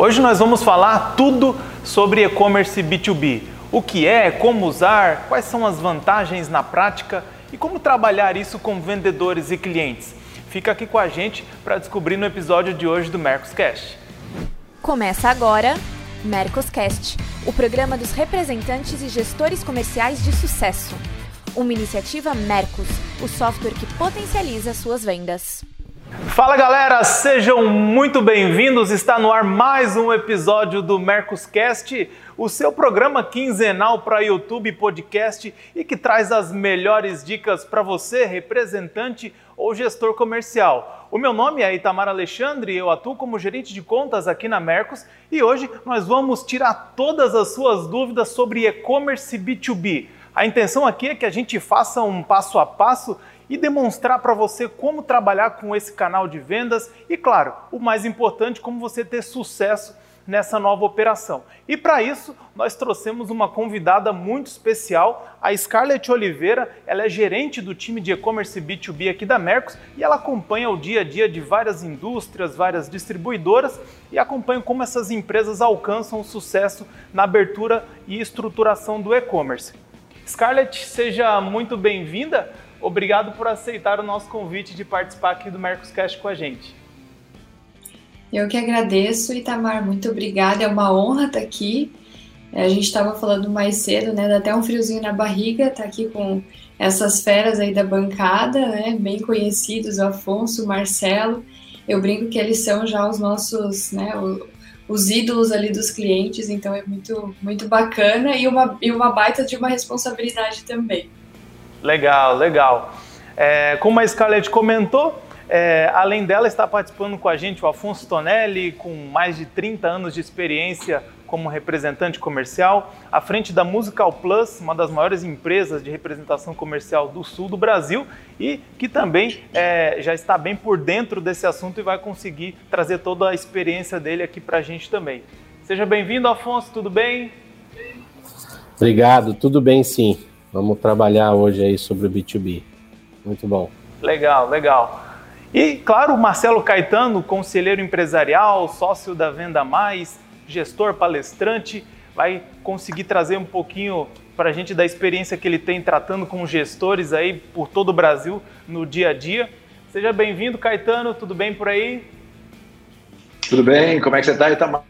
Hoje nós vamos falar tudo sobre e-commerce B2B. O que é, como usar, quais são as vantagens na prática e como trabalhar isso com vendedores e clientes. Fica aqui com a gente para descobrir no episódio de hoje do Mercoscast. Começa agora Mercoscast, o programa dos representantes e gestores comerciais de sucesso. Uma iniciativa Mercos, o software que potencializa suas vendas. Fala galera, sejam muito bem-vindos. Está no ar mais um episódio do Mercoscast, o seu programa quinzenal para YouTube podcast e que traz as melhores dicas para você, representante ou gestor comercial. O meu nome é Itamar Alexandre, eu atuo como gerente de contas aqui na Mercos e hoje nós vamos tirar todas as suas dúvidas sobre e-commerce B2B. A intenção aqui é que a gente faça um passo a passo e demonstrar para você como trabalhar com esse canal de vendas e, claro, o mais importante, como você ter sucesso nessa nova operação. E para isso, nós trouxemos uma convidada muito especial, a Scarlett Oliveira. Ela é gerente do time de e-commerce B2B aqui da Mercos e ela acompanha o dia a dia de várias indústrias, várias distribuidoras e acompanha como essas empresas alcançam o sucesso na abertura e estruturação do e-commerce. Scarlett, seja muito bem-vinda. Obrigado por aceitar o nosso convite de participar aqui do Mercoscast com a gente. Eu que agradeço, Itamar, muito obrigada. É uma honra estar aqui. A gente estava falando mais cedo, né? Dá até um friozinho na barriga, tá aqui com essas feras aí da bancada, né? Bem conhecidos, Afonso, Marcelo. Eu brinco que eles são já os nossos, né? Os ídolos ali dos clientes, então é muito, muito bacana e uma, e uma baita de uma responsabilidade também. Legal, legal. É, como a Scarlett comentou, é, além dela está participando com a gente o Afonso Tonelli, com mais de 30 anos de experiência como representante comercial, à frente da Musical Plus, uma das maiores empresas de representação comercial do sul do Brasil e que também é, já está bem por dentro desse assunto e vai conseguir trazer toda a experiência dele aqui para a gente também. Seja bem-vindo, Afonso, tudo bem? Obrigado, tudo bem sim. Vamos trabalhar hoje aí sobre o B2B. Muito bom. Legal, legal. E, claro, Marcelo Caetano, conselheiro empresarial, sócio da Venda Mais, gestor, palestrante, vai conseguir trazer um pouquinho para a gente da experiência que ele tem tratando com gestores aí por todo o Brasil no dia a dia. Seja bem-vindo, Caetano, tudo bem por aí? Tudo bem, como é que você está, Itamar?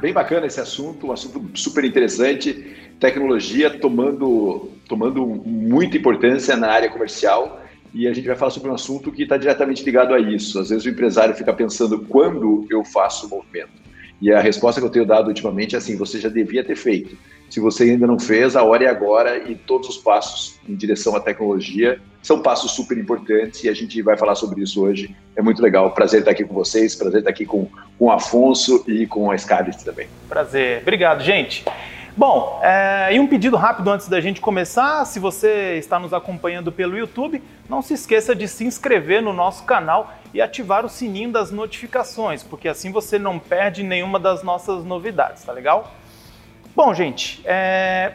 Bem bacana esse assunto, um assunto super interessante tecnologia tomando, tomando muita importância na área comercial e a gente vai falar sobre um assunto que está diretamente ligado a isso. Às vezes o empresário fica pensando quando eu faço o movimento. E a resposta que eu tenho dado ultimamente é assim: você já devia ter feito. Se você ainda não fez, a hora é agora e todos os passos em direção à tecnologia são passos super importantes e a gente vai falar sobre isso hoje. É muito legal. Prazer estar aqui com vocês, prazer estar aqui com, com o Afonso e com a Scarlett também. Prazer. Obrigado, gente. Bom, é, e um pedido rápido antes da gente começar: se você está nos acompanhando pelo YouTube, não se esqueça de se inscrever no nosso canal e ativar o sininho das notificações, porque assim você não perde nenhuma das nossas novidades, tá legal? Bom, gente, é,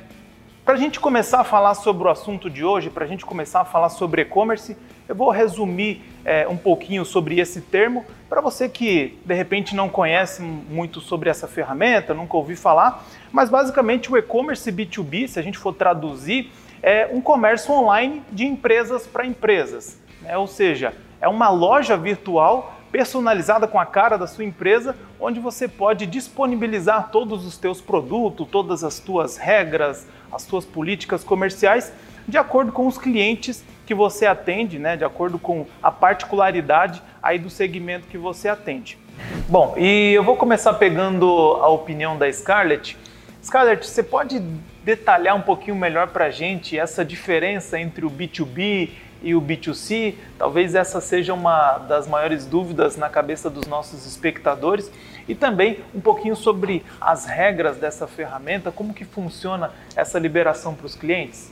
para a gente começar a falar sobre o assunto de hoje, para a gente começar a falar sobre e-commerce, eu vou resumir é, um pouquinho sobre esse termo para você que de repente não conhece muito sobre essa ferramenta, nunca ouviu falar, mas basicamente o e-commerce B2B, se a gente for traduzir, é um comércio online de empresas para empresas, né? ou seja, é uma loja virtual personalizada com a cara da sua empresa, onde você pode disponibilizar todos os teus produtos, todas as tuas regras, as tuas políticas comerciais de acordo com os clientes que você atende, né, de acordo com a particularidade aí do segmento que você atende. Bom, e eu vou começar pegando a opinião da Scarlett. Scarlett, você pode detalhar um pouquinho melhor para a gente essa diferença entre o B2B e o B2C? Talvez essa seja uma das maiores dúvidas na cabeça dos nossos espectadores e também um pouquinho sobre as regras dessa ferramenta, como que funciona essa liberação para os clientes.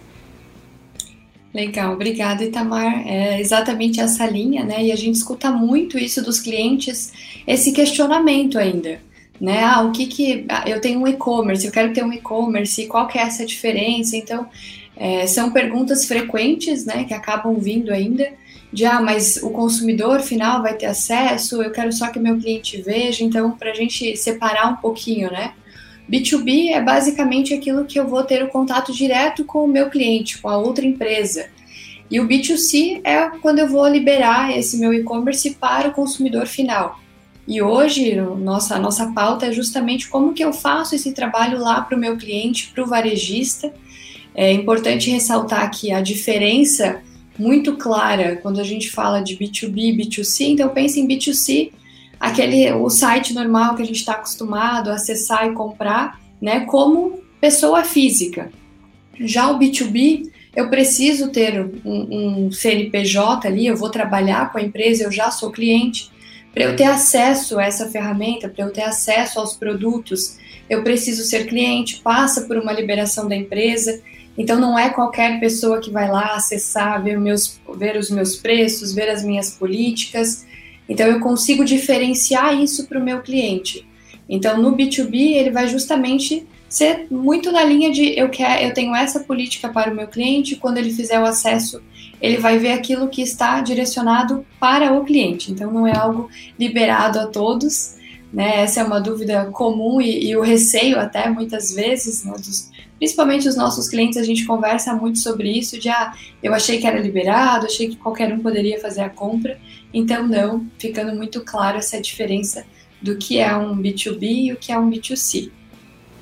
Legal, obrigada, Itamar. É exatamente essa linha, né? E a gente escuta muito isso dos clientes, esse questionamento ainda, né? Ah, o que que ah, eu tenho um e-commerce, eu quero ter um e-commerce, qual que é essa diferença? Então, é, são perguntas frequentes, né? Que acabam vindo ainda. de ah, mas o consumidor final vai ter acesso, eu quero só que meu cliente veja, então para a gente separar um pouquinho, né? B2B é basicamente aquilo que eu vou ter o contato direto com o meu cliente, com a outra empresa. E o B2C é quando eu vou liberar esse meu e-commerce para o consumidor final. E hoje, nossa, a nossa pauta é justamente como que eu faço esse trabalho lá para o meu cliente, para o varejista. É importante ressaltar que a diferença muito clara quando a gente fala de B2B, B2C, então pense em B2C, aquele o site normal que a gente está acostumado a acessar e comprar, né, como pessoa física. Já o B2B, eu preciso ter um, um CNPJ ali, eu vou trabalhar com a empresa, eu já sou cliente. Para eu ter acesso a essa ferramenta, para eu ter acesso aos produtos, eu preciso ser cliente, passa por uma liberação da empresa. Então não é qualquer pessoa que vai lá acessar, ver, meus, ver os meus preços, ver as minhas políticas. Então eu consigo diferenciar isso para o meu cliente. Então no B2B ele vai justamente ser muito na linha de eu quero, eu tenho essa política para o meu cliente, quando ele fizer o acesso, ele vai ver aquilo que está direcionado para o cliente. Então não é algo liberado a todos, né? Essa é uma dúvida comum e, e o receio até muitas vezes, né, dos, principalmente os nossos clientes, a gente conversa muito sobre isso, de ah, eu achei que era liberado, achei que qualquer um poderia fazer a compra, então não, ficando muito claro essa diferença do que é um B2B e o que é um B2C.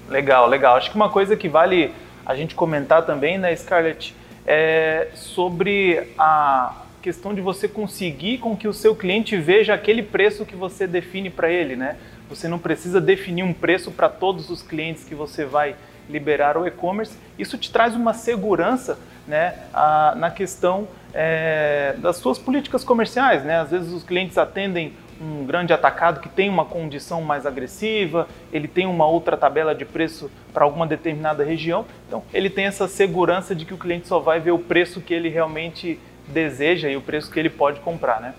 Legal, legal. Acho que uma coisa que vale a gente comentar também, né, Scarlett, é sobre a questão de você conseguir com que o seu cliente veja aquele preço que você define para ele, né? Você não precisa definir um preço para todos os clientes que você vai liberar o e-commerce. Isso te traz uma segurança né, a, na questão é, das suas políticas comerciais. Né? Às vezes os clientes atendem um grande atacado que tem uma condição mais agressiva, ele tem uma outra tabela de preço para alguma determinada região, então ele tem essa segurança de que o cliente só vai ver o preço que ele realmente deseja e o preço que ele pode comprar, né?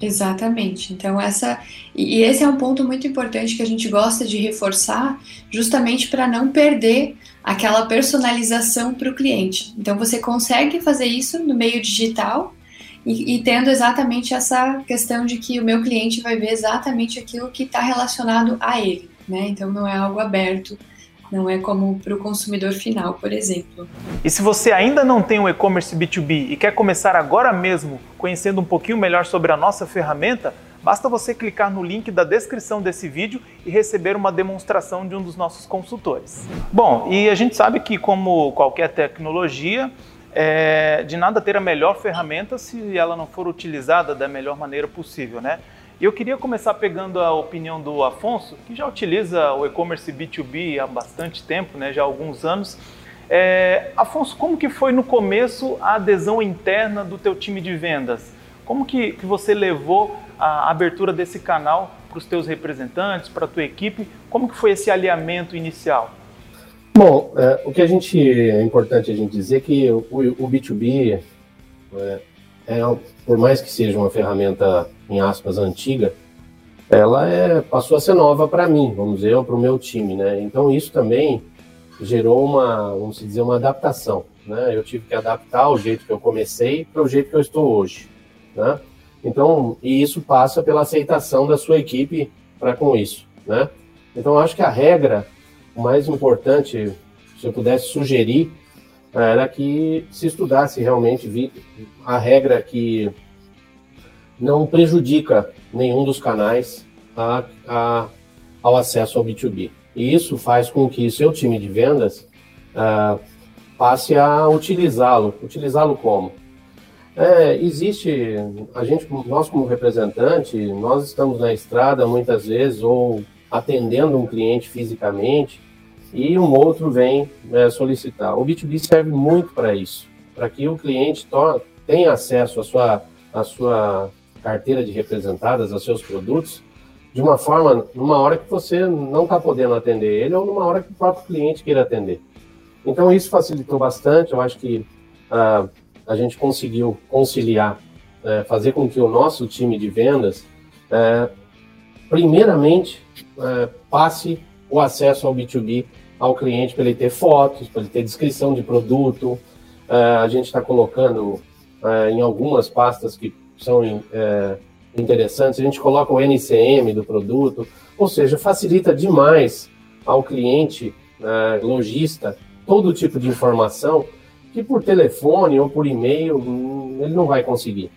Exatamente. Então essa e esse é um ponto muito importante que a gente gosta de reforçar, justamente para não perder aquela personalização para o cliente. Então você consegue fazer isso no meio digital e, e, tendo exatamente essa questão de que o meu cliente vai ver exatamente aquilo que está relacionado a ele, né? Então não é algo aberto, não é como para o consumidor final, por exemplo. E se você ainda não tem um e-commerce B2B e quer começar agora mesmo conhecendo um pouquinho melhor sobre a nossa ferramenta, basta você clicar no link da descrição desse vídeo e receber uma demonstração de um dos nossos consultores. Bom, e a gente sabe que como qualquer tecnologia, é, de nada ter a melhor ferramenta se ela não for utilizada da melhor maneira possível, né? E eu queria começar pegando a opinião do Afonso, que já utiliza o e-commerce B2B há bastante tempo, né, já há alguns anos. É, Afonso, como que foi no começo a adesão interna do teu time de vendas? Como que, que você levou a abertura desse canal para os teus representantes, para a tua equipe? Como que foi esse alinhamento inicial? Bom, é, o que a gente é importante a gente dizer que o, o B2B, é, é, por mais que seja uma ferramenta em aspas antiga, ela é, passou a ser nova para mim, vamos dizer, para o meu time, né? Então isso também gerou uma, vamos dizer, uma adaptação, né? Eu tive que adaptar o jeito que eu comecei para o jeito que eu estou hoje, né? Então, e isso passa pela aceitação da sua equipe para com isso, né? Então, acho que a regra o mais importante, se eu pudesse sugerir, era que se estudasse realmente a regra que não prejudica nenhum dos canais a, a, ao acesso ao B2B. E isso faz com que seu time de vendas uh, passe a utilizá-lo. Utilizá-lo como? É, existe, a gente, nós como representante, nós estamos na estrada muitas vezes ou atendendo um cliente fisicamente e um outro vem né, solicitar. O B2B serve muito para isso, para que o cliente tenha acesso à sua, à sua carteira de representadas, aos seus produtos, de uma forma, numa hora que você não está podendo atender ele ou numa hora que o próprio cliente queira atender. Então isso facilitou bastante, eu acho que uh, a gente conseguiu conciliar, uh, fazer com que o nosso time de vendas, uh, primeiramente, é, passe o acesso ao B2B ao cliente para ele ter fotos, para ele ter descrição de produto. Uh, a gente está colocando é, em algumas pastas que são é, interessantes, a gente coloca o NCM do produto, ou seja, facilita demais ao cliente, é, lojista, todo tipo de informação que por telefone ou por e-mail hum, ele não vai conseguir.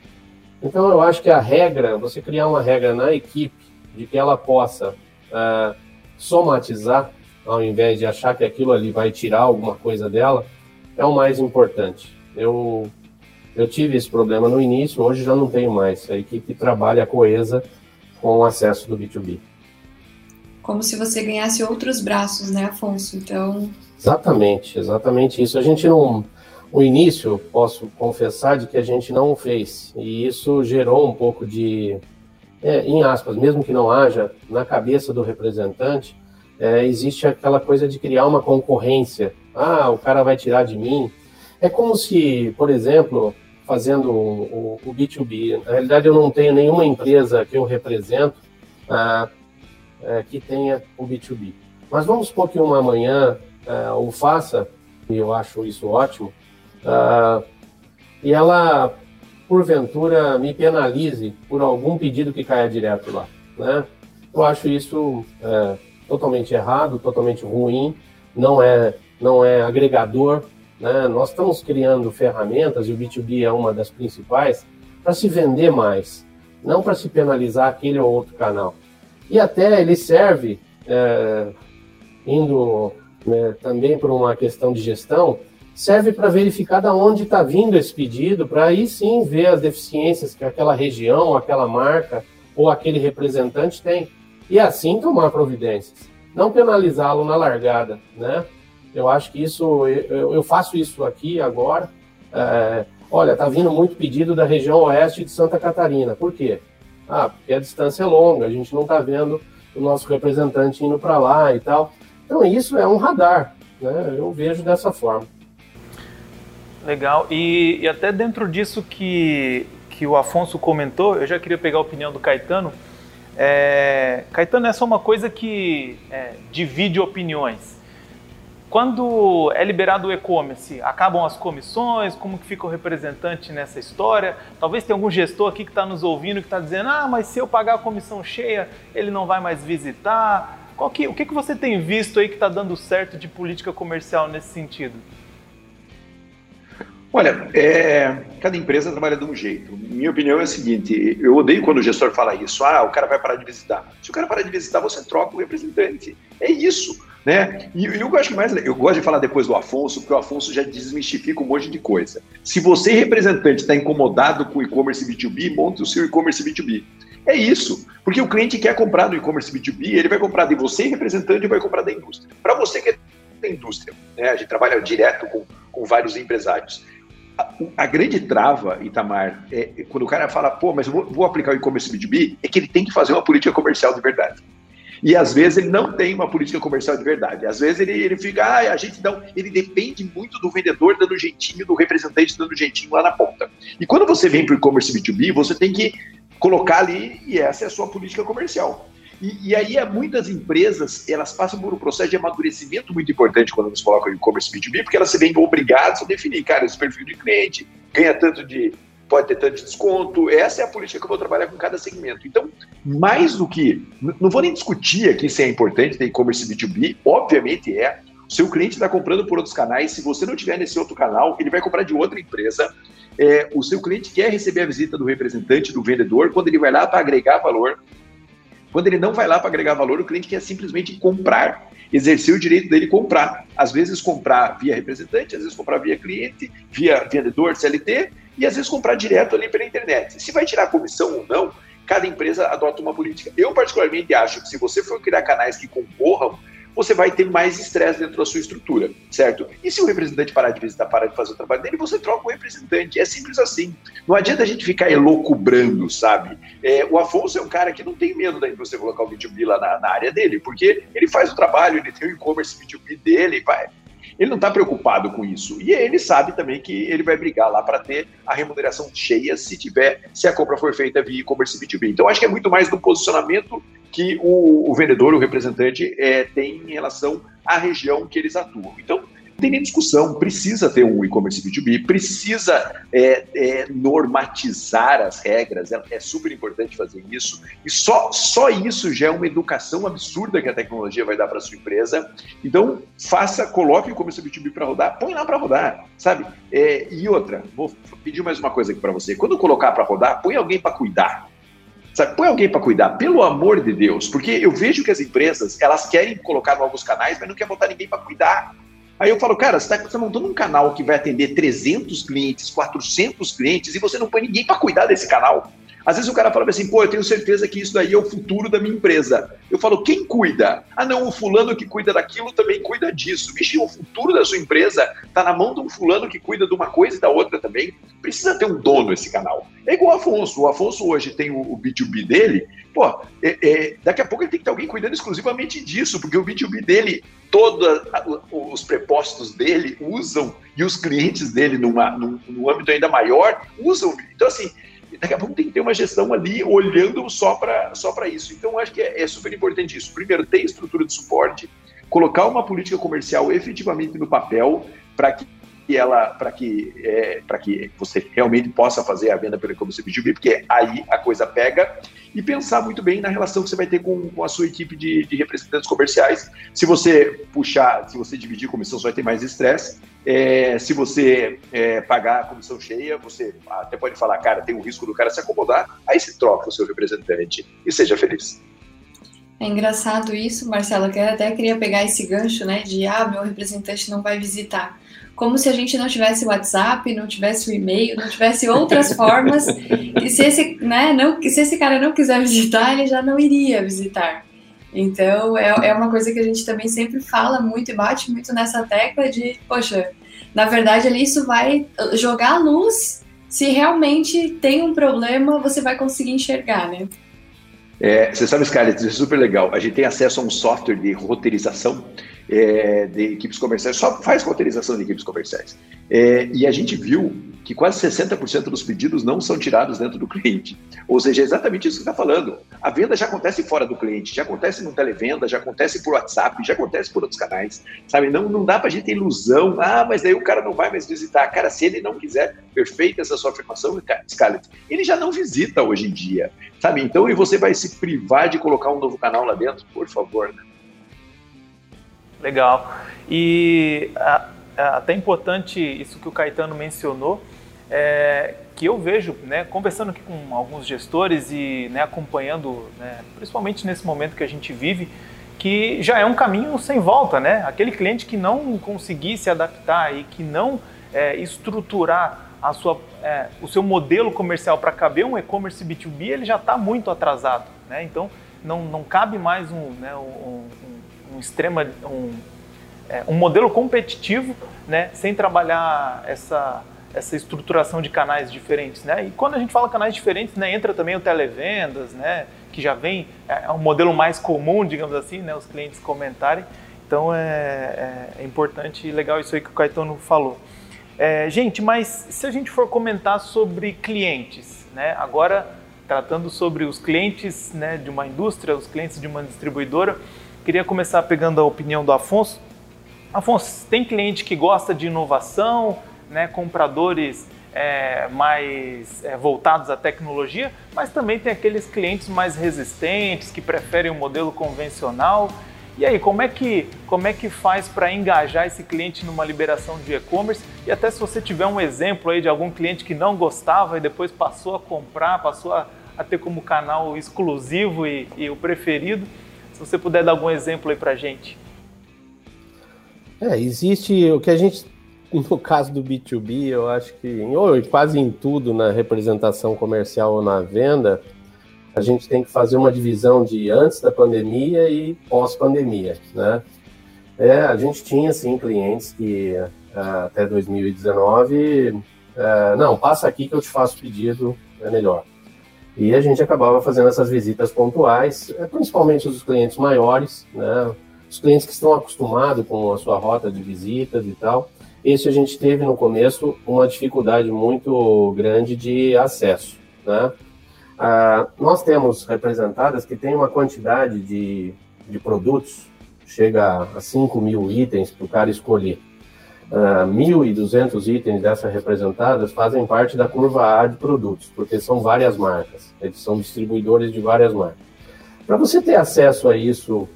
Então eu acho que a regra, você criar uma regra na equipe de que ela possa somatizar, ao invés de achar que aquilo ali vai tirar alguma coisa dela, é o mais importante. Eu, eu tive esse problema no início, hoje já não tenho mais. A equipe trabalha coesa com o acesso do B2B. Como se você ganhasse outros braços, né, Afonso? Então. Exatamente, exatamente isso. A gente não. O início, posso confessar, de que a gente não fez. E isso gerou um pouco de. É, em aspas, mesmo que não haja, na cabeça do representante, é, existe aquela coisa de criar uma concorrência. Ah, o cara vai tirar de mim. É como se, por exemplo, fazendo o, o, o B2B, na realidade eu não tenho nenhuma empresa que eu represento ah, é, que tenha o B2B. Mas vamos supor que uma manhã é, o faça, e eu acho isso ótimo, ah, e ela, porventura, me penalize por algum pedido que caia direto lá. Né? Eu acho isso é, totalmente errado, totalmente ruim, não é, não é agregador. Né? Nós estamos criando ferramentas, e o B2B é uma das principais, para se vender mais, não para se penalizar aquele ou outro canal. E até ele serve, é, indo né, também por uma questão de gestão, serve para verificar de onde está vindo esse pedido, para aí sim ver as deficiências que aquela região, aquela marca ou aquele representante tem. E assim tomar providências. Não penalizá-lo na largada, né? Eu acho que isso, eu, eu faço isso aqui agora. É, olha, está vindo muito pedido da região oeste de Santa Catarina. Por quê? Ah, porque a distância é longa, a gente não está vendo o nosso representante indo para lá e tal. Então isso é um radar, né? Eu vejo dessa forma. Legal. E, e, até dentro disso que, que o Afonso comentou, eu já queria pegar a opinião do Caetano. É, Caetano, essa é uma coisa que é, divide opiniões. Quando é liberado o e-commerce, acabam as comissões? Como que fica o representante nessa história? Talvez tenha algum gestor aqui que está nos ouvindo que está dizendo, ah, mas se eu pagar a comissão cheia, ele não vai mais visitar. Que, o que, que você tem visto aí que está dando certo de política comercial nesse sentido? Olha, é, cada empresa trabalha de um jeito. Minha opinião é a seguinte: eu odeio quando o gestor fala isso. Ah, o cara vai parar de visitar. Se o cara parar de visitar, você troca o representante. É isso. Né? E, eu gosto mais, eu gosto de falar depois do Afonso, porque o Afonso já desmistifica um monte de coisa. Se você, representante, está incomodado com o e-commerce B2B, monte o seu e-commerce B2B. É isso, porque o cliente quer comprar no e-commerce B2B, ele vai comprar de você, representante, e vai comprar da indústria. Para você que é da indústria, né? a gente trabalha direto com, com vários empresários. A, grande trava, Itamar, é quando o cara fala, pô, mas vou, vou aplicar o e-commerce B2B, é que ele tem que fazer uma política comercial de verdade. E às vezes ele não tem uma política comercial de verdade. Às vezes ele, ele fica, ah, a gente não. Ele depende muito do vendedor dando jeitinho, do representante dando jeitinho lá na ponta. E quando você vem para o e-commerce B2B, você tem que colocar ali, e essa é a sua política comercial. E, e, aí, muitas empresas, elas passam por um processo de amadurecimento muito importante quando eles colocam e-commerce B2B, porque elas se veem obrigadas a definir, cara, esse perfil de cliente, ganha tanto de pode ter tanto de desconto. Essa é a política que eu vou trabalhar com cada segmento. Então, mais do que. Não vou nem discutir aqui se é importante ter e-commerce B2B, obviamente é. O seu cliente está comprando por outros canais. Se você não tiver nesse outro canal, ele vai comprar de outra empresa. É, o seu cliente quer receber a visita do representante, do vendedor, quando ele vai lá para agregar valor. Quando ele não vai lá para agregar valor, o cliente quer simplesmente comprar, exercer o direito dele comprar. Às vezes comprar via representante, às vezes comprar via cliente, via vendedor, CLT, e às vezes comprar direto ali pela internet. Se vai tirar comissão ou não, cada empresa adota uma política. Eu, particularmente, acho que se você for criar canais que concorram, você vai ter mais estresse dentro da sua estrutura, certo? E se o representante parar de visitar, parar de fazer o trabalho dele, você troca o representante. É simples assim. Não adianta a gente ficar elocubrando, sabe? É, o Afonso é um cara que não tem medo da indústria colocar o B2B lá na, na área dele, porque ele faz o trabalho, ele tem o e-commerce B2B dele, vai ele não está preocupado com isso. E ele sabe também que ele vai brigar lá para ter a remuneração cheia se tiver, se a compra for feita via e-commerce B2B. Então, acho que é muito mais do posicionamento que o, o vendedor, o representante, é, tem em relação à região que eles atuam. Então, tem nem discussão, precisa ter um e-commerce B2B, precisa é, é, normatizar as regras, é, é, super importante fazer isso, e só, só isso já é uma educação absurda que a tecnologia vai dar para sua empresa. Então, faça, coloque o e-commerce B2B para rodar, põe lá para rodar, sabe? É, e outra, vou pedir mais uma coisa aqui para você, quando colocar para rodar, põe alguém para cuidar. Sabe, põe alguém para cuidar, pelo amor de Deus, porque eu vejo que as empresas elas querem colocar novos canais, mas não quer botar ninguém para cuidar. Aí eu falo, cara, você está tá montando um canal que vai atender 300 clientes, 400 clientes e você não põe ninguém para cuidar desse canal. Às vezes o cara fala assim, pô, eu tenho certeza que isso daí é o futuro da minha empresa. Eu falo, quem cuida? Ah, não, o fulano que cuida daquilo também cuida disso. Vixe, o futuro da sua empresa está na mão de um fulano que cuida de uma coisa e da outra também. Precisa ter um dono esse canal. É igual o Afonso. O Afonso hoje tem o, o B2B dele. Pô, é, é, daqui a pouco ele tem que ter alguém cuidando exclusivamente disso, porque o B2B dele, todos os prepostos dele usam e os clientes dele, numa, num, num âmbito ainda maior, usam. Então, assim, daqui a pouco tem que ter uma gestão ali olhando só para só isso. Então, acho que é, é super importante isso. Primeiro, ter estrutura de suporte, colocar uma política comercial efetivamente no papel para que ela para que é, para que você realmente possa fazer a venda pelo e-commerce B2B, porque aí a coisa pega e pensar muito bem na relação que você vai ter com, com a sua equipe de, de, representantes comerciais. Se você puxar, se você dividir comissão, você vai ter mais estresse. É, se você é, pagar a comissão cheia, você até pode falar, cara, tem o risco do cara se acomodar, aí se troca o seu representante e seja feliz. É engraçado isso, Marcelo, que eu até queria pegar esse gancho, né, de, ah, meu representante não vai visitar. Como se a gente não tivesse o WhatsApp, não tivesse o e-mail, não tivesse outras formas, e se esse, né, não, se esse cara não quiser visitar, ele já não iria visitar. Então, é, é uma coisa que a gente também sempre fala muito e bate muito nessa tecla de, poxa, na verdade ali isso vai jogar a luz se realmente tem um problema, você vai conseguir enxergar, né? É, você sabe, Scarlett, isso é super legal. A gente tem acesso a um software de roteirização é, de equipes comerciais, só faz roteirização de equipes comerciais. É, e a gente viu que quase 60% dos pedidos não são tirados dentro do cliente. Ou seja, é exatamente isso que está falando. A venda já acontece fora do cliente, já acontece no televenda, já acontece por WhatsApp, já acontece por outros canais. Sabe? Não, não dá para a gente ter ilusão. Ah, mas daí o cara não vai mais visitar. Cara, se ele não quiser, perfeita essa sua afirmação, Scarlett, ele já não visita hoje em dia. Sabe? Então, e você vai se privar de colocar um novo canal lá dentro? Por favor, né? Legal. E até importante isso que o Caetano mencionou, é, que eu vejo, né, conversando aqui com alguns gestores e né, acompanhando, né, principalmente nesse momento que a gente vive, que já é um caminho sem volta, né? Aquele cliente que não conseguir se adaptar e que não é, estruturar a sua, é, o seu modelo comercial para caber um e-commerce B2B, ele já está muito atrasado, né? Então não, não cabe mais um, né, um, um, um extrema um, é, um modelo competitivo, né, sem trabalhar essa essa estruturação de canais diferentes, né? E quando a gente fala canais diferentes, né, entra também o televendas, né, que já vem é, é um modelo mais comum, digamos assim, né, os clientes comentarem. Então é, é, é importante e legal isso aí que o Caetano falou. É, gente, mas se a gente for comentar sobre clientes, né, agora tratando sobre os clientes né, de uma indústria, os clientes de uma distribuidora, queria começar pegando a opinião do Afonso. Afonso, tem cliente que gosta de inovação, né, compradores é, mais é, voltados à tecnologia, mas também tem aqueles clientes mais resistentes que preferem o modelo convencional. E aí, como é que, como é que faz para engajar esse cliente numa liberação de e-commerce? E até se você tiver um exemplo aí de algum cliente que não gostava e depois passou a comprar, passou a, a ter como canal exclusivo e, e, o preferido, se você puder dar algum exemplo aí para gente. É, existe o que a gente no caso do B2B, eu acho que ou quase em tudo na representação comercial ou na venda, a gente tem que fazer uma divisão de antes da pandemia e pós-pandemia, né? É, a gente tinha, sim, clientes que uh, até 2019, uh, não, passa aqui que eu te faço pedido, é melhor. E a gente acabava fazendo essas visitas pontuais, é, principalmente os clientes maiores, né? Os clientes que estão acostumados com a sua rota de visitas e tal. Esse a gente teve no começo uma dificuldade muito grande de acesso. Né? Ah, nós temos representadas que têm uma quantidade de, de produtos, chega a 5 mil itens para o cara escolher. Uh, 1.200 itens dessas representadas fazem parte da curva A de produtos, porque são várias marcas, eles são distribuidores de várias marcas. Para você ter acesso a isso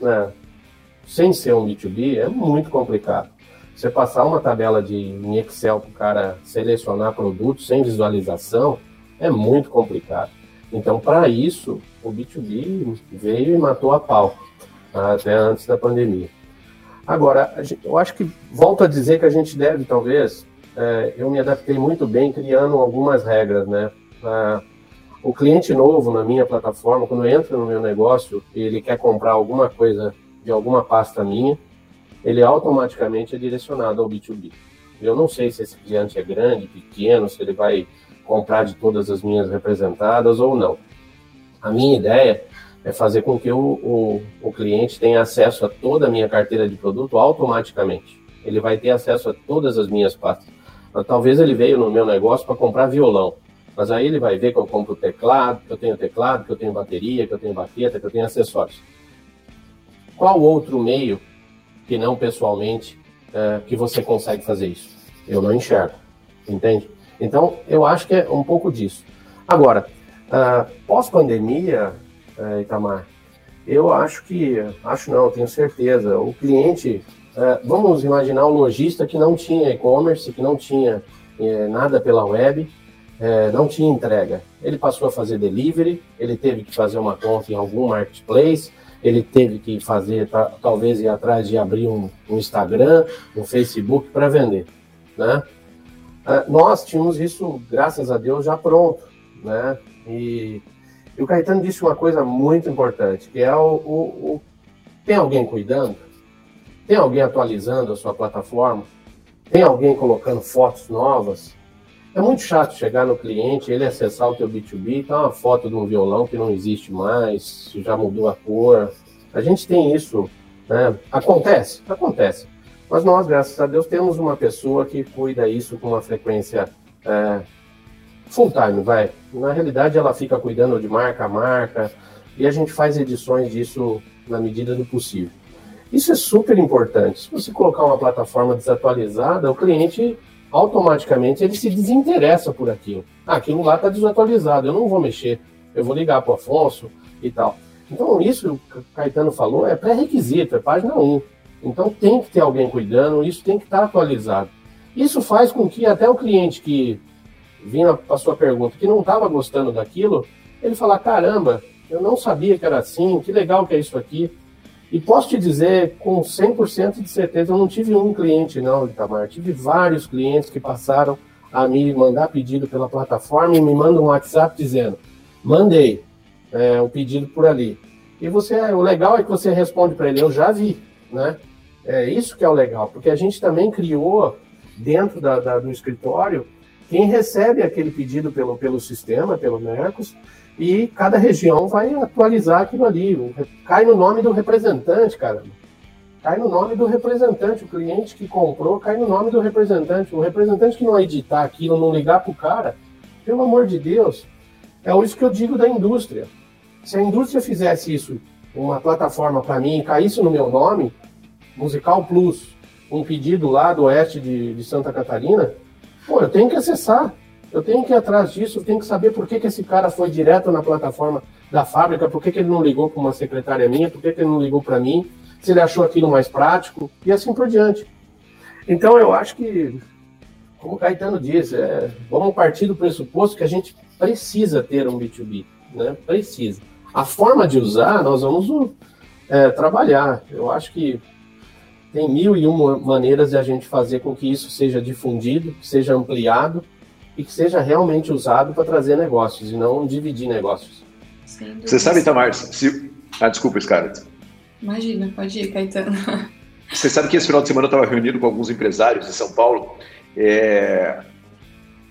né, sem ser um B2B é muito complicado. Você passar uma tabela de, em Excel para o cara selecionar produtos sem visualização é muito complicado. Então, para isso, o B2B veio e matou a pau, até antes da pandemia. Agora, eu acho que, volto a dizer que a gente deve, talvez, é, eu me adaptei muito bem criando algumas regras, né? o cliente novo na minha plataforma, quando entra no meu negócio e ele quer comprar alguma coisa de alguma pasta minha, ele automaticamente é direcionado ao B2B. Eu não sei se esse cliente é grande, pequeno, se ele vai comprar de todas as minhas representadas ou não. A minha ideia é fazer com que o, o, o cliente tenha acesso a toda a minha carteira de produto automaticamente. Ele vai ter acesso a todas as minhas pastas. Talvez ele veio no meu negócio para comprar violão, mas aí ele vai ver que eu compro teclado, que eu tenho teclado, que eu tenho bateria, que eu tenho baqueta, que eu tenho acessórios. Qual outro meio, que não pessoalmente, é, que você consegue fazer isso? Eu não enxergo, entende? Então, eu acho que é um pouco disso. Agora, uh, pós-pandemia, uh, Itamar, eu acho que, acho não, tenho certeza, o cliente, uh, vamos imaginar o lojista que não tinha e-commerce, que não tinha eh, nada pela web, eh, não tinha entrega. Ele passou a fazer delivery, ele teve que fazer uma conta em algum marketplace, ele teve que fazer, talvez ir atrás de abrir um, um Instagram, um Facebook para vender, né? Ah, nós tínhamos isso, graças a Deus, já pronto, né? E, e o Caetano disse uma coisa muito importante, que é o, o, o, tem alguém cuidando? Tem alguém atualizando a sua plataforma? Tem alguém colocando fotos novas? É muito chato chegar no cliente, ele acessar o teu B2B, tá uma foto de um violão que não existe mais, já mudou a cor. A gente tem isso, né? Acontece, acontece. Mas nós, graças a Deus, temos uma pessoa que cuida isso com uma frequência é, full time, vai. Na realidade, ela fica cuidando de marca a marca e a gente faz edições disso na medida do possível. Isso é super importante. Se você colocar uma plataforma desatualizada, o cliente automaticamente ele se desinteressa por aquilo. Ah, aquilo lá está desatualizado, eu não vou mexer, eu vou ligar para o Afonso e tal. Então, isso que o Caetano falou é pré-requisito, é página 1. Então tem que ter alguém cuidando, isso tem que estar atualizado. Isso faz com que até o cliente que para a sua pergunta, que não estava gostando daquilo, ele falar, caramba, eu não sabia que era assim, que legal que é isso aqui. E posso te dizer com 100% de certeza, eu não tive um cliente não, Itamar, tive vários clientes que passaram a me mandar pedido pela plataforma e me mandam um WhatsApp dizendo, mandei é, o pedido por ali. E você, o legal é que você responde para ele, eu já vi, né? É isso que é o legal, porque a gente também criou dentro da, da, do escritório quem recebe aquele pedido pelo, pelo sistema, pelo Mercos, e cada região vai atualizar aquilo ali. Cai no nome do representante, caramba. Cai no nome do representante. O cliente que comprou cai no nome do representante. O representante que não editar aquilo, não ligar para o cara, pelo amor de Deus, é isso que eu digo da indústria. Se a indústria fizesse isso, uma plataforma para mim, caísse no meu nome, Musical Plus, um pedido lá do oeste de, de, Santa Catarina, pô, eu tenho que acessar, eu tenho que ir atrás disso, eu tenho que saber por que, que esse cara foi direto na plataforma da fábrica, por que, que ele não ligou para uma secretária minha, por que, que ele não ligou para mim, se ele achou aquilo mais prático, e assim por diante. Então eu acho que, como o Caetano diz, é, vamos partir do pressuposto que a gente precisa ter um B2B, né? Precisa. A forma de usar, nós vamos é, trabalhar. Eu acho que tem mil e uma maneiras de a gente fazer com que isso seja difundido, que seja ampliado e que seja realmente usado para trazer negócios e não dividir negócios. Você sabe, Tamar, se... Ah, desculpa, Scarlett. Imagina, pode ir, Caetano. Você sabe que esse final de semana eu estava reunido com alguns empresários de São Paulo é...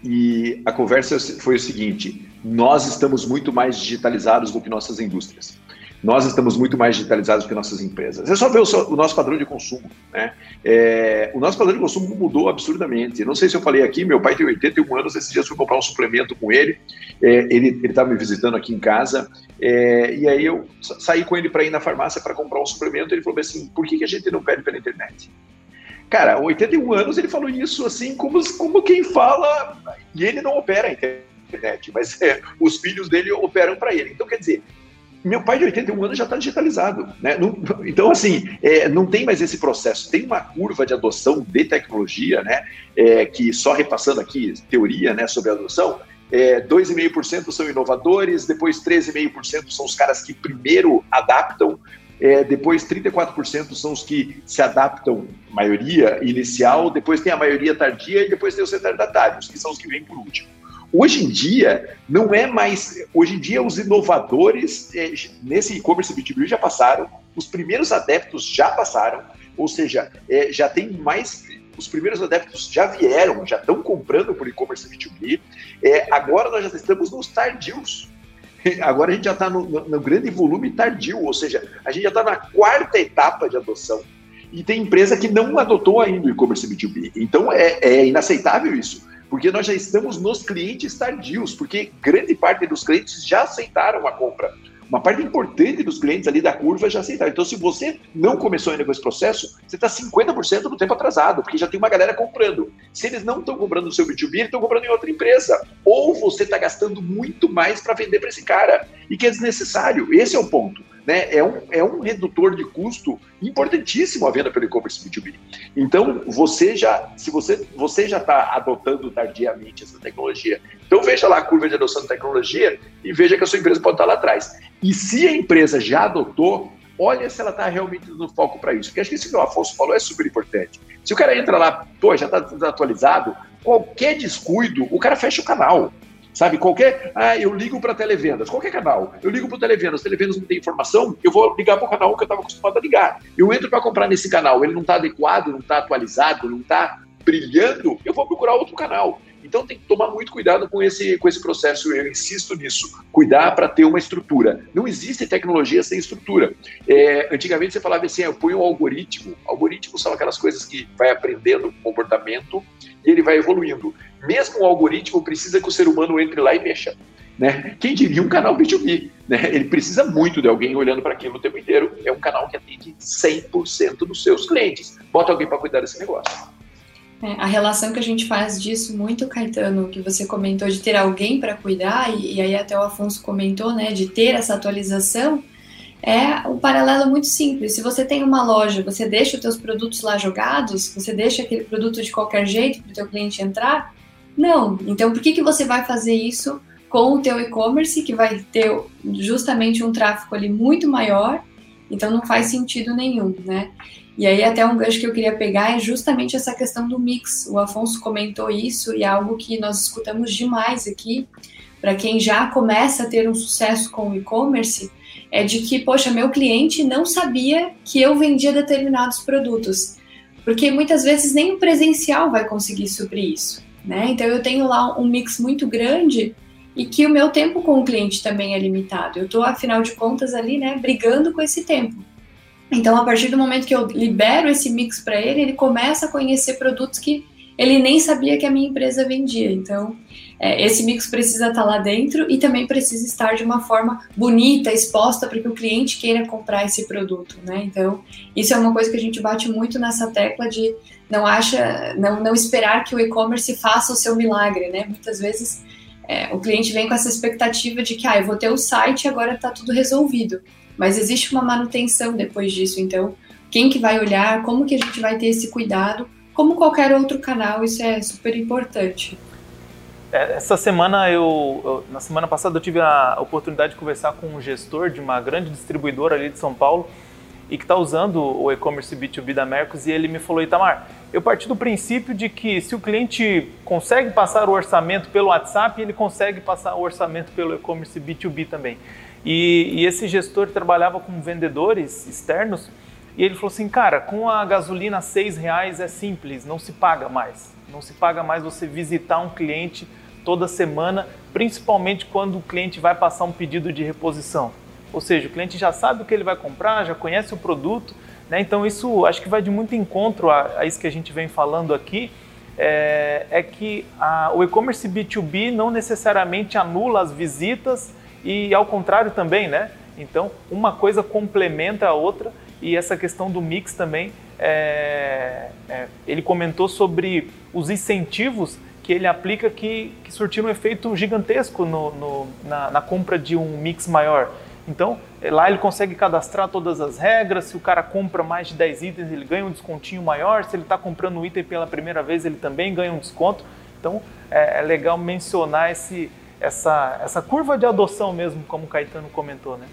e a conversa foi o seguinte: nós estamos muito mais digitalizados do que nossas indústrias nós estamos muito mais digitalizados que nossas empresas. É só ver o, o nosso padrão de consumo. Né? É, o nosso padrão de consumo mudou absurdamente. Não sei se eu falei aqui, meu pai tem 81 anos, esses dias fui comprar um suplemento com ele, é, ele estava me visitando aqui em casa, é, e aí eu saí com ele para ir na farmácia para comprar um suplemento, ele falou assim, por que, que a gente não pede pela internet? Cara, 81 anos ele falou isso assim como, como quem fala, e ele não opera a internet, mas é, os filhos dele operam para ele. Então, quer dizer, meu pai de 81 anos já está digitalizado. Né? Não, então, assim, é, não tem mais esse processo. Tem uma curva de adoção de tecnologia, né? É, que só repassando aqui teoria né, sobre adoção, é, 2,5% são inovadores, depois 13,5% são os caras que primeiro adaptam, é, depois 34% são os que se adaptam, maioria inicial, depois tem a maioria tardia e depois tem os retardatários, que são os que vêm por último. Hoje em dia, não é mais. Hoje em dia, os inovadores é, nesse e-commerce B2B já passaram, os primeiros adeptos já passaram, ou seja, é, já tem mais. Os primeiros adeptos já vieram, já estão comprando por e-commerce B2B. É, agora nós já estamos nos tardios. Agora a gente já está no, no, no, grande volume tardio, ou seja, a gente já está na quarta etapa de adoção. E tem empresa que não adotou ainda o e-commerce B2B. Então é, é inaceitável isso porque nós já estamos nos clientes tardios, porque grande parte dos clientes já aceitaram a compra. Uma parte importante dos clientes ali da curva já aceitaram. Então, se você não começou ainda com esse processo, você está 50% do tempo atrasado, porque já tem uma galera comprando. Se eles não estão comprando no seu B2B, eles estão comprando em outra empresa. Ou você está gastando muito mais para vender para esse cara, e que é desnecessário. Esse é o ponto né, é, um, é um redutor de custo importantíssimo a venda pelo e-commerce B2B. Então, você já, se você, você já está adotando tardiamente essa tecnologia, então veja lá a curva de adoção de tecnologia e veja que a sua empresa pode estar lá atrás. E se a empresa já adotou, olha se ela está realmente no foco para isso. Porque acho que isso que o Afonso falou é super importante. Se o cara entra lá, pô, já está atualizado, qualquer descuido, o cara fecha o canal. Sabe, qualquer. Ah, eu ligo para televendas, qualquer canal. Eu ligo para televendas, televendas não tem informação, eu vou ligar para o canal que eu estava acostumado a ligar. Eu entro para comprar nesse canal, ele não está adequado, não está atualizado, não está brilhando, eu vou procurar outro canal. Então tem que tomar muito cuidado com esse, com esse processo, eu insisto nisso. Cuidar para ter uma estrutura. Não existe tecnologia sem estrutura. É, antigamente você falava assim, ah, eu ponho um algoritmo. Algoritmos são aquelas coisas que vai aprendendo comportamento e ele vai evoluindo. Mesmo o algoritmo precisa que o ser humano entre lá e mexa. Né? Quem diria um canal B2B? Né? Ele precisa muito de alguém olhando para aquilo o tempo inteiro. É um canal que atende 100% dos seus clientes. Bota alguém para cuidar desse negócio. É, a relação que a gente faz disso muito, Caetano, que você comentou de ter alguém para cuidar, e, e, aí até o Afonso comentou, né, de ter essa atualização, é um paralelo muito simples. Se você tem uma loja, você deixa os seus produtos lá jogados, você deixa aquele produto de qualquer jeito para o teu cliente entrar? Não. Então, por que, que você vai fazer isso com o teu e-commerce, que vai ter justamente um tráfego ali muito maior? Então, não faz sentido nenhum, né? E aí, até um gancho que eu queria pegar é justamente essa questão do mix. O Afonso comentou isso e é algo que nós escutamos demais aqui. Para quem já começa a ter um sucesso com o e-commerce, é de que, poxa, meu cliente não sabia que eu vendia determinados produtos. Porque muitas vezes nem o presencial vai conseguir suprir isso. Né? Então eu tenho lá um mix muito grande e que o meu tempo com o cliente também é limitado. Eu estou, afinal de contas, ali, né, brigando com esse tempo. Então, a partir do momento que eu libero esse mix para ele, ele começa a conhecer produtos que ele nem sabia que a minha empresa vendia. Então, é, esse mix precisa estar tá lá dentro e também precisa estar de uma forma bonita, exposta para que o cliente queira comprar esse produto, né? Então, isso é uma coisa que a gente bate muito nessa tecla de não acha, não, não esperar que o e-commerce faça o seu milagre, né? Muitas vezes é, o cliente vem com essa expectativa de que, ah, eu vou ter o site e agora está tudo resolvido. Mas existe uma manutenção depois disso, então quem que vai olhar, como que a gente vai ter esse cuidado, como qualquer outro canal, isso é super importante. É, essa semana eu, eu, na semana passada eu tive a oportunidade de conversar com um gestor de uma grande distribuidora ali de São Paulo e que está usando o e-commerce B2B da Mercos e ele me falou, Itamar, eu parti do princípio de que se o cliente consegue passar o orçamento pelo WhatsApp, ele consegue passar o orçamento pelo e-commerce B2B também. E, e, esse gestor trabalhava com vendedores externos e ele falou assim, cara, com a gasolina seis reais é simples, não se paga mais. Não se paga mais você visitar um cliente toda semana, principalmente quando o cliente vai passar um pedido de reposição. Ou seja, o cliente já sabe o que ele vai comprar, já conhece o produto, né? então isso acho que vai de muito encontro a, a isso que a gente vem falando aqui, é, é que a, o e-commerce B2B não necessariamente anula as visitas e ao contrário também, né? Então, uma coisa complementa a outra e essa questão do mix também, é, é, ele comentou sobre os incentivos que ele aplica que, que surtiram um efeito gigantesco no, no, na, na, compra de um mix maior. Então, lá ele consegue cadastrar todas as regras, se o cara compra mais de 10 itens, ele ganha um descontinho maior, se ele está comprando um item pela primeira vez, ele também ganha um desconto. Então, é, é legal mencionar esse, essa, essa curva de adoção mesmo, como o Caetano comentou, né?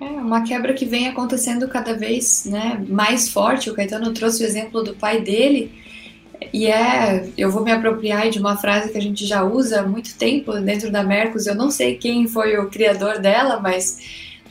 É uma quebra que vem acontecendo cada vez né, mais forte. O Caetano trouxe o exemplo do pai dele, e é, eu vou me apropriar de uma frase que a gente já usa há muito tempo dentro da Mercos. Eu não sei quem foi o criador dela, mas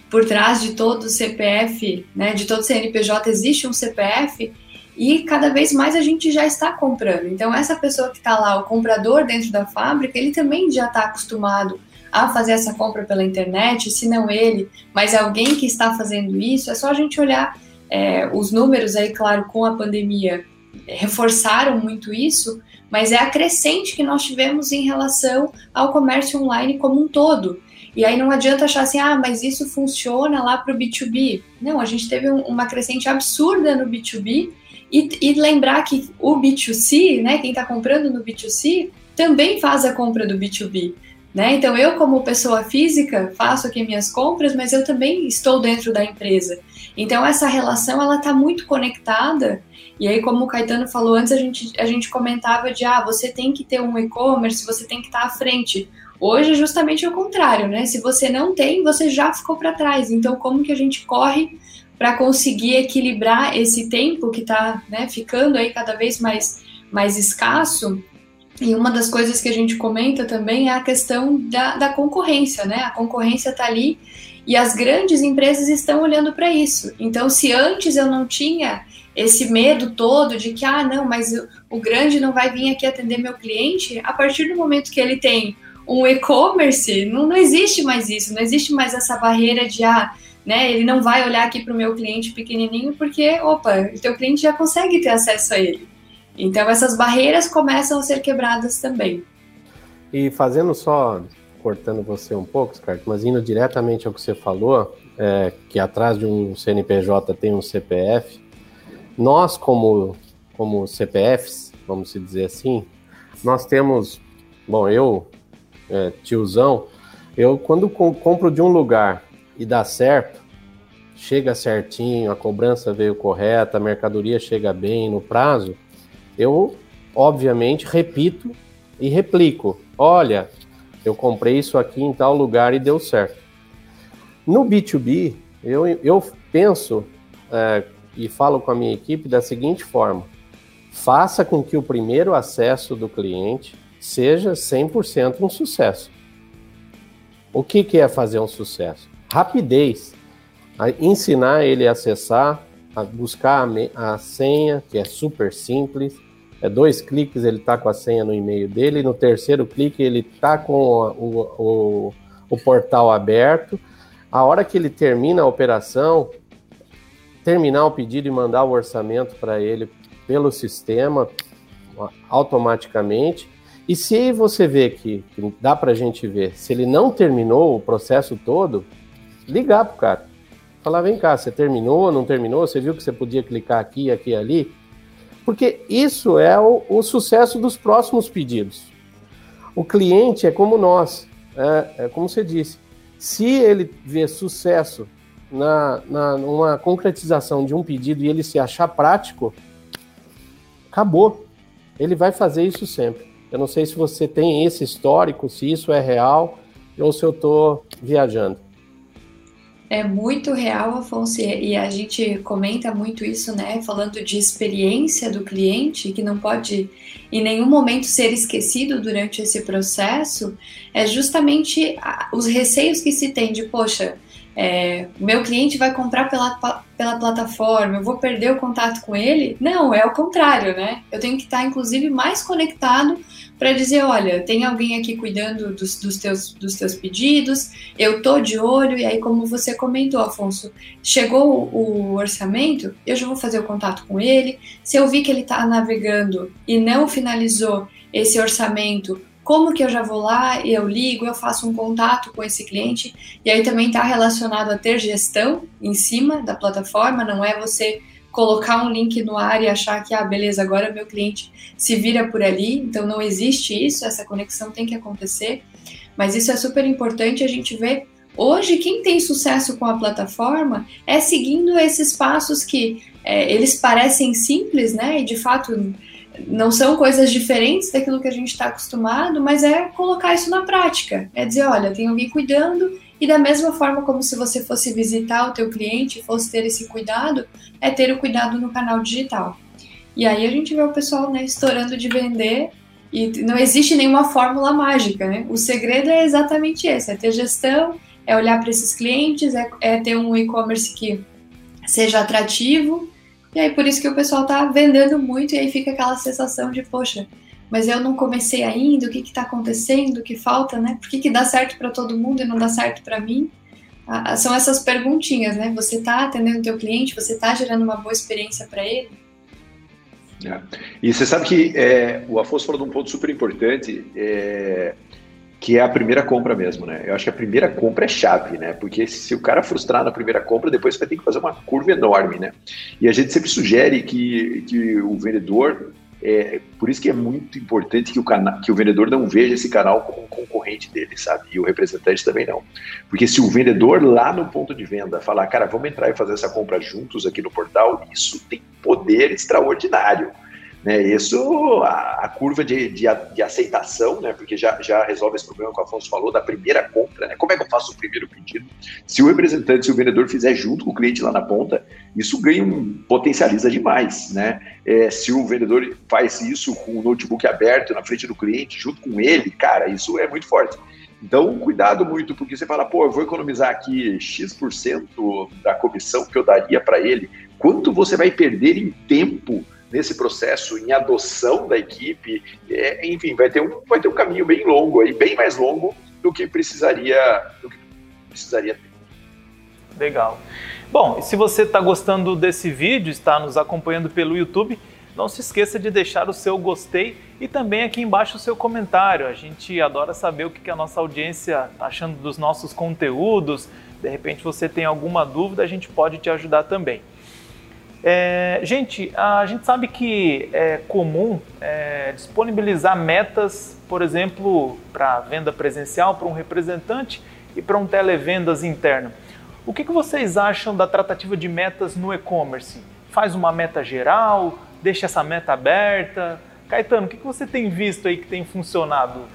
por trás de todo CPF, né, de todo CNPJ existe um CPF e cada vez mais a gente já está comprando. Então essa pessoa que está lá, o comprador dentro da fábrica, ele também já está acostumado a fazer essa compra pela internet, se não ele, mas alguém que está fazendo isso. É só a gente olhar é, os números aí, claro, com a pandemia reforçaram muito isso, mas é a crescente que nós tivemos em relação ao comércio online como um todo. E aí não adianta achar assim, ah, mas isso funciona lá para o B2B. Não, a gente teve um, uma crescente absurda no B2B e, e, lembrar que o B2C, né, quem está comprando no B2C, também faz a compra do B2B. Né? Então eu, como pessoa física, faço aqui minhas compras, mas eu também estou dentro da empresa. Então essa relação ela está muito conectada e aí, como o Caetano falou antes, a gente, a gente comentava de ah, você tem que ter um e-commerce, você tem que estar à frente. Hoje é justamente o contrário, né? Se você não tem, você já ficou para trás. Então, como que a gente corre para conseguir equilibrar esse tempo que está né, ficando aí cada vez mais, mais escasso? E uma das coisas que a gente comenta também é a questão da, da concorrência, né? A concorrência está ali e as grandes empresas estão olhando para isso. Então, se antes eu não tinha esse medo todo de que, ah, não, mas o grande não vai vir aqui atender meu cliente, a partir do momento que ele tem um e-commerce, não, não existe mais isso, não existe mais essa barreira de, ah, né, ele não vai olhar aqui para o meu cliente pequenininho porque, opa, o teu cliente já consegue ter acesso a ele. Então, essas barreiras começam a ser quebradas também. E fazendo só, cortando você um pouco, Scarlett, mas indo diretamente ao que você falou, é, que atrás de um CNPJ tem um CPF, nós, como, como CPFs, vamos dizer assim, nós temos, bom, eu, é, tiozão, eu quando compro de um lugar e dá certo, chega certinho, a cobrança veio correta, a mercadoria chega bem no prazo, eu, obviamente, repito e replico. Olha, eu comprei isso aqui em tal lugar e deu certo. No B2B, eu, eu penso é, e falo com a minha equipe da seguinte forma: faça com que o primeiro acesso do cliente seja 100% um sucesso. O que, que é fazer um sucesso? Rapidez. ensinar ele a acessar, a buscar a, a senha, que é super simples. É dois cliques, ele está com a senha no e-mail dele. No terceiro clique, ele está com o, o, o portal aberto. A hora que ele termina a operação, terminar o pedido e mandar o orçamento para ele pelo sistema automaticamente. E se você vê que, que dá para a gente ver, se ele não terminou o processo todo, ligar para o cara. Falar, vem cá, você terminou, não terminou? Você viu que você podia clicar aqui, aqui ali? Porque isso é o, o sucesso dos próximos pedidos. O cliente é como nós, é, é como você disse. Se ele vê sucesso na, na numa concretização de um pedido e ele se achar prático, acabou. Ele vai fazer isso sempre. Eu não sei se você tem esse histórico, se isso é real ou se eu estou viajando. É muito real, Afonso, e a gente comenta muito isso, né? Falando de experiência do cliente, que não pode em nenhum momento ser esquecido durante esse processo, é justamente os receios que se tem de, poxa, é, meu cliente vai comprar pela, pela plataforma, eu vou perder o contato com ele? Não, é o contrário, né? Eu tenho que estar, inclusive, mais conectado para dizer, olha, tem alguém aqui cuidando dos, dos, teus, dos teus pedidos, eu tô de olho, e aí, como você comentou, Afonso, chegou o, orçamento, eu já vou fazer o contato com ele, se eu vi que ele está navegando e não finalizou esse orçamento como que eu já vou lá, eu ligo, eu faço um contato com esse cliente, e aí também está relacionado a ter gestão em cima da plataforma, não é você colocar um link no ar e achar que, ah, beleza, agora meu cliente se vira por ali, então não existe isso, essa conexão tem que acontecer, mas isso é super importante a gente ver. Hoje, quem tem sucesso com a plataforma é seguindo esses passos que é, eles parecem simples, né? E de fato não são coisas diferentes daquilo que a gente está acostumado, mas é colocar isso na prática. É dizer, olha, tem alguém cuidando e da mesma forma como se você fosse visitar o teu cliente, fosse ter esse cuidado, é ter o cuidado no canal digital. E aí a gente vê o pessoal né, estourando de vender e não existe nenhuma fórmula mágica, né? O segredo é exatamente esse, é ter gestão, é olhar para esses clientes, é, é ter um e-commerce que seja atrativo. E aí por isso que o pessoal está vendendo muito e aí fica aquela sensação de, poxa, mas eu não comecei ainda, o que está acontecendo, o que falta, né? Por que, que dá certo para todo mundo e não dá certo para mim? Ah, são essas perguntinhas, né? Você está atendendo o teu cliente, você está gerando uma boa experiência para ele? É. E você sabe que é, o Afonso falou de um ponto super importante. É, que é a primeira compra mesmo, né? Eu acho que a primeira compra é chave, né? Porque se o cara frustrar na primeira compra, depois vai ter que fazer uma curva enorme, né? E a gente sempre sugere que, que o vendedor, é, por isso que é muito importante que o, cana que o vendedor não veja esse canal como um concorrente dele, sabe? E o representante também não. Porque se o vendedor lá no ponto de venda falar, cara, vamos entrar e fazer essa compra juntos aqui no portal, isso tem poder extraordinário. Né, isso, a, a curva de, de, de, aceitação, né, porque já, já resolve esse problema que o Afonso falou, da primeira compra, né, como é que eu faço o primeiro pedido? Se o representante, se o vendedor fizer junto com o cliente lá na ponta, isso ganha um, potencializa demais, né? É, se o vendedor faz isso com o notebook aberto na frente do cliente, junto com ele, cara, isso é muito forte. Então, cuidado muito, porque você fala, pô, eu vou economizar aqui X% da comissão que eu daria para ele. Quanto você vai perder em tempo nesse processo, em adoção da equipe, é, enfim, vai ter, um, vai ter um caminho bem longo aí, bem mais longo do que precisaria, do que precisaria ter. Legal. Bom, se você está gostando desse vídeo, está nos acompanhando pelo YouTube, não se esqueça de deixar o seu gostei e também aqui embaixo o seu comentário. A gente adora saber o que a nossa audiência está achando dos nossos conteúdos. De repente você tem alguma dúvida, a gente pode te ajudar também. É, gente, a gente sabe que é comum é, disponibilizar metas, por exemplo, para venda presencial para um representante e para um televendas interno. O que, que vocês acham da tratativa de metas no e-commerce? Faz uma meta geral? Deixa essa meta aberta? Caetano, o que, que você tem visto aí que tem funcionado?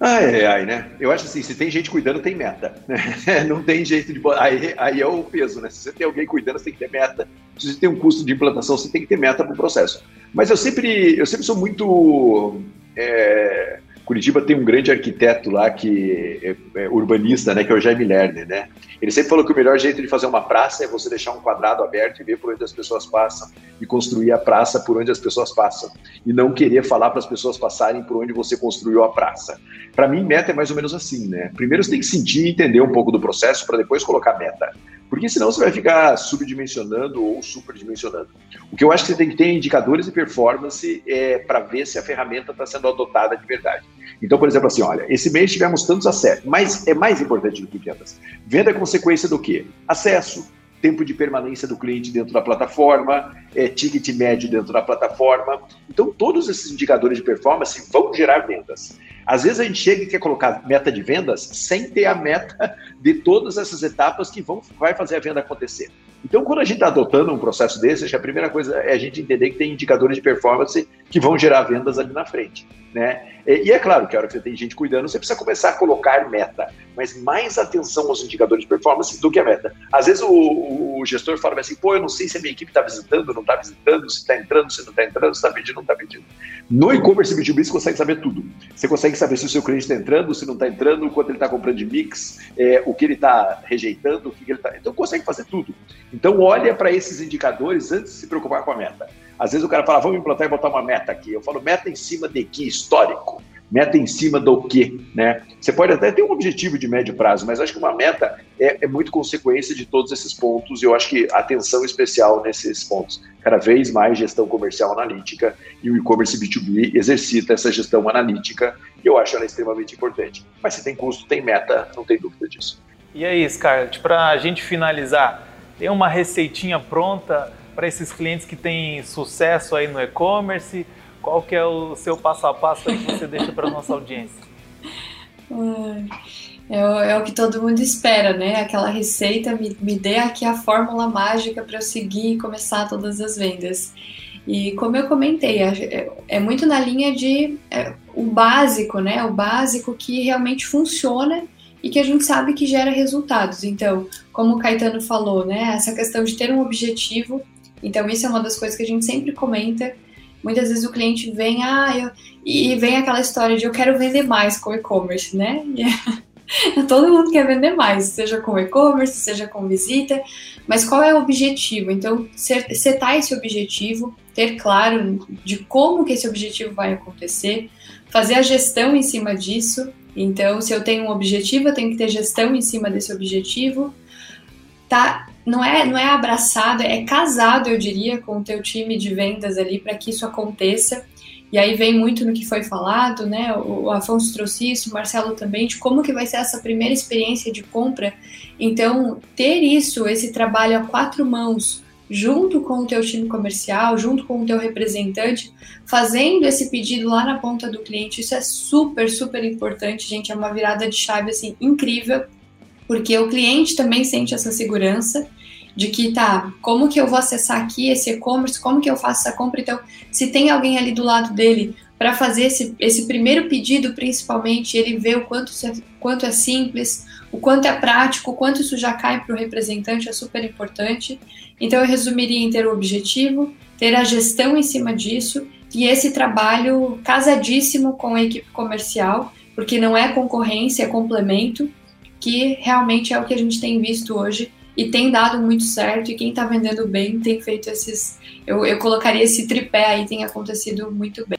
Ai, ai, né? Eu acho assim, se tem gente cuidando, tem meta. Não tem jeito de. Aí, aí é o peso, né? Se você tem alguém cuidando, você tem que ter meta. Se você tem um custo de implantação, você tem que ter meta para o processo. Mas eu sempre, eu sempre sou muito. É Curitiba tem um grande arquiteto lá que é, é urbanista, né, que é o Jaime Lerner, né? Ele sempre falou que o melhor jeito de fazer uma praça é você deixar um quadrado aberto e ver por onde as pessoas passam e construir a praça por onde as pessoas passam e não querer falar para as pessoas passarem por onde você construiu a praça. Para mim, meta é mais ou menos assim, né? Primeiro você tem que sentir e entender um pouco do processo para depois colocar meta. Porque senão você vai ficar subdimensionando ou superdimensionando. O que eu acho que você tem que ter indicadores de performance é, para ver se a ferramenta está sendo adotada de verdade. Então, por exemplo, assim, olha, esse mês tivemos tantos acessos, mas é mais importante do que vendas. Venda é consequência do quê? Acesso, tempo de permanência do cliente dentro da plataforma, é, ticket médio dentro da plataforma. Então, todos esses indicadores de performance vão gerar vendas. Às vezes a gente chega e quer colocar meta de vendas sem ter a meta de todas essas etapas que vão vai fazer a venda acontecer. Então, quando a gente está adotando um processo desse, acho que a primeira coisa é a gente entender que tem indicadores de performance que vão gerar vendas ali na frente. Né? E, é claro que a hora que você tem gente cuidando, você precisa começar a colocar meta, mas mais atenção aos indicadores de performance do que a meta. Às vezes o, o gestor fala assim, pô, eu não sei se a minha equipe está visitando, não está visitando, se está entrando, se não está entrando, se está pedindo, não está pedindo. No e-commerce B2B você consegue saber tudo. Você consegue saber se o seu cliente está entrando, se não está entrando, quanto ele está comprando de mix, é, o que ele está rejeitando, o que, que ele está... Então consegue fazer tudo. Então olha para esses indicadores antes de se preocupar com a meta. Às vezes o cara fala, vamos implantar e botar uma meta aqui. Eu falo, meta em cima de que? Histórico. Meta em cima do quê? Né? Você pode até ter um objetivo de médio prazo, mas acho que uma meta é, é muito consequência de todos esses pontos e eu acho que atenção especial nesses pontos. Cada vez mais gestão comercial analítica e o e-commerce B2B exercita essa gestão analítica e eu acho ela extremamente importante. Mas se tem custo, tem meta, não tem dúvida disso. E aí, Scarlett, para a gente finalizar, tem uma receitinha pronta para esses clientes que têm sucesso aí no e-commerce? Qual que é o seu passo a passo que você deixa para nossa audiência? É, é, o que todo mundo espera, né? Aquela receita, me, me dê aqui a fórmula mágica para eu seguir e começar todas as vendas. E como eu comentei, é, é muito na linha de é, o básico, né? O básico que realmente funciona e que a gente sabe que gera resultados. Então, como o Caetano falou, né, essa questão de ter um objetivo, então isso é uma das coisas que a gente sempre comenta. Muitas vezes o cliente vem, ah, eu... e vem aquela história de eu quero vender mais com e-commerce, né? Todo mundo quer vender mais, seja com e-commerce, seja com visita, mas qual é o objetivo? Então, setar esse objetivo, ter claro de como que esse objetivo vai acontecer, fazer a gestão em cima disso então, se eu tenho um objetivo, eu tenho que ter gestão em cima desse objetivo. Tá, não é, não é abraçado, é casado, eu diria, com o teu time de vendas ali para que isso aconteça. E aí vem muito no que foi falado, né? O Afonso trouxe isso, o Marcelo também, de como que vai ser essa primeira experiência de compra. Então, ter isso, esse trabalho a quatro mãos, junto com o teu time comercial, junto com o teu representante, fazendo esse pedido lá na ponta do cliente. Isso é super, super importante, gente. É uma virada de chave assim incrível, porque o cliente também sente essa segurança de que tá, como que eu vou acessar aqui esse e-commerce, como que eu faço essa compra? Então, se tem alguém ali do lado dele para fazer esse, esse primeiro pedido, principalmente, ele vê o quanto, é, quanto é simples, o quanto é prático, o quanto isso já cai para o representante, é super importante. Então, eu resumiria em ter o objetivo, ter a gestão em cima disso e esse trabalho casadíssimo com a equipe comercial, porque não é concorrência, é complemento, que realmente é o que a gente tem visto hoje e tem dado muito certo. E quem está vendendo bem tem feito esses. Eu, eu colocaria esse tripé aí, tem acontecido muito bem.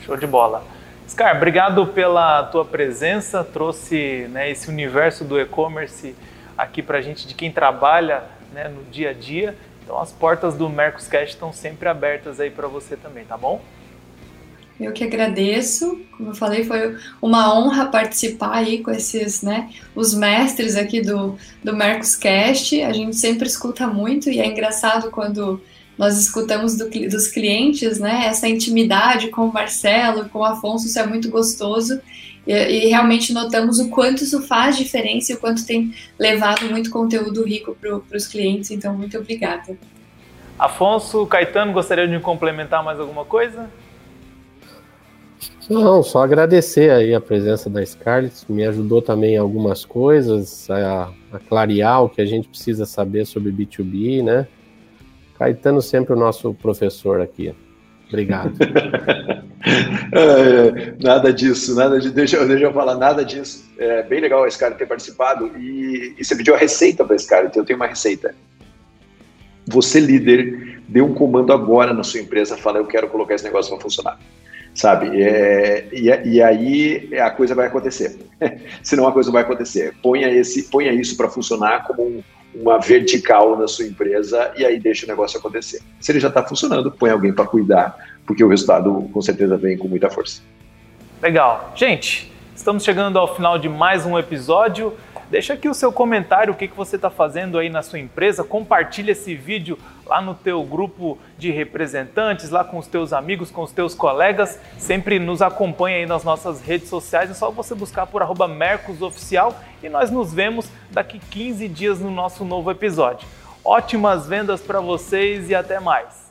Show de bola. Scar, obrigado pela tua presença, trouxe né, esse universo do e-commerce aqui para a gente, de quem trabalha né, no dia a dia. Então as portas do Mercoscast estão sempre abertas aí para você também, tá bom? Eu que agradeço, como eu falei, foi uma honra participar aí com esses, né, os mestres aqui do, do Mercoscast. A gente sempre escuta muito e é engraçado quando nós escutamos do, dos clientes, né, essa intimidade com o Marcelo, com o Afonso, isso é muito gostoso. E, e, realmente notamos o quanto isso faz diferença e o quanto tem levado muito conteúdo rico para os clientes. Então, muito obrigada. Afonso, Caetano, gostaria de complementar mais alguma coisa? Não, só agradecer aí a presença da Scarlett, me ajudou também em algumas coisas, a, a clarear o que a gente precisa saber sobre B2B, né? Caetano sempre o nosso professor aqui. Obrigado. é, nada disso, nada de, deixa, deixa eu falar, nada disso. É bem legal esse cara ter participado e, e você pediu a receita para cara, então eu tenho uma receita. Você, líder, dê um comando agora na sua empresa, fala, eu quero colocar esse negócio para funcionar. Sabe? É, e, e aí a coisa vai acontecer. Senão a coisa vai acontecer. Ponha, esse, ponha isso para funcionar como um, uma vertical na sua empresa e aí deixa o negócio acontecer. Se ele já está funcionando, põe alguém para cuidar, porque o resultado com certeza vem com muita força. Legal. Gente, estamos chegando ao final de mais um episódio. Deixa aqui o seu comentário, o que, que você está fazendo aí na sua empresa. Compartilha esse vídeo lá no teu grupo de representantes, lá com os teus amigos, com os teus colegas. Sempre nos acompanha aí nas nossas redes sociais. É só você buscar por arroba Mercosoficial e nós nos vemos daqui 15 dias no nosso novo episódio. Ótimas vendas para vocês e até mais!